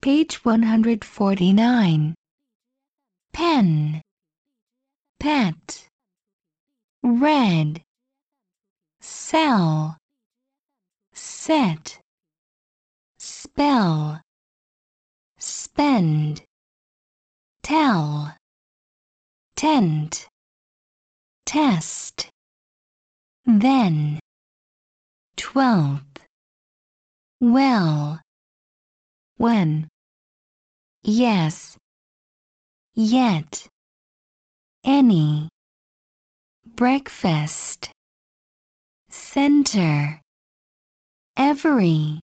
Page 149. Pen, pet, red, sell, set, spell, spend, tell, tent, test, then, twelfth, well, when, yes, yet, any, breakfast, center, every,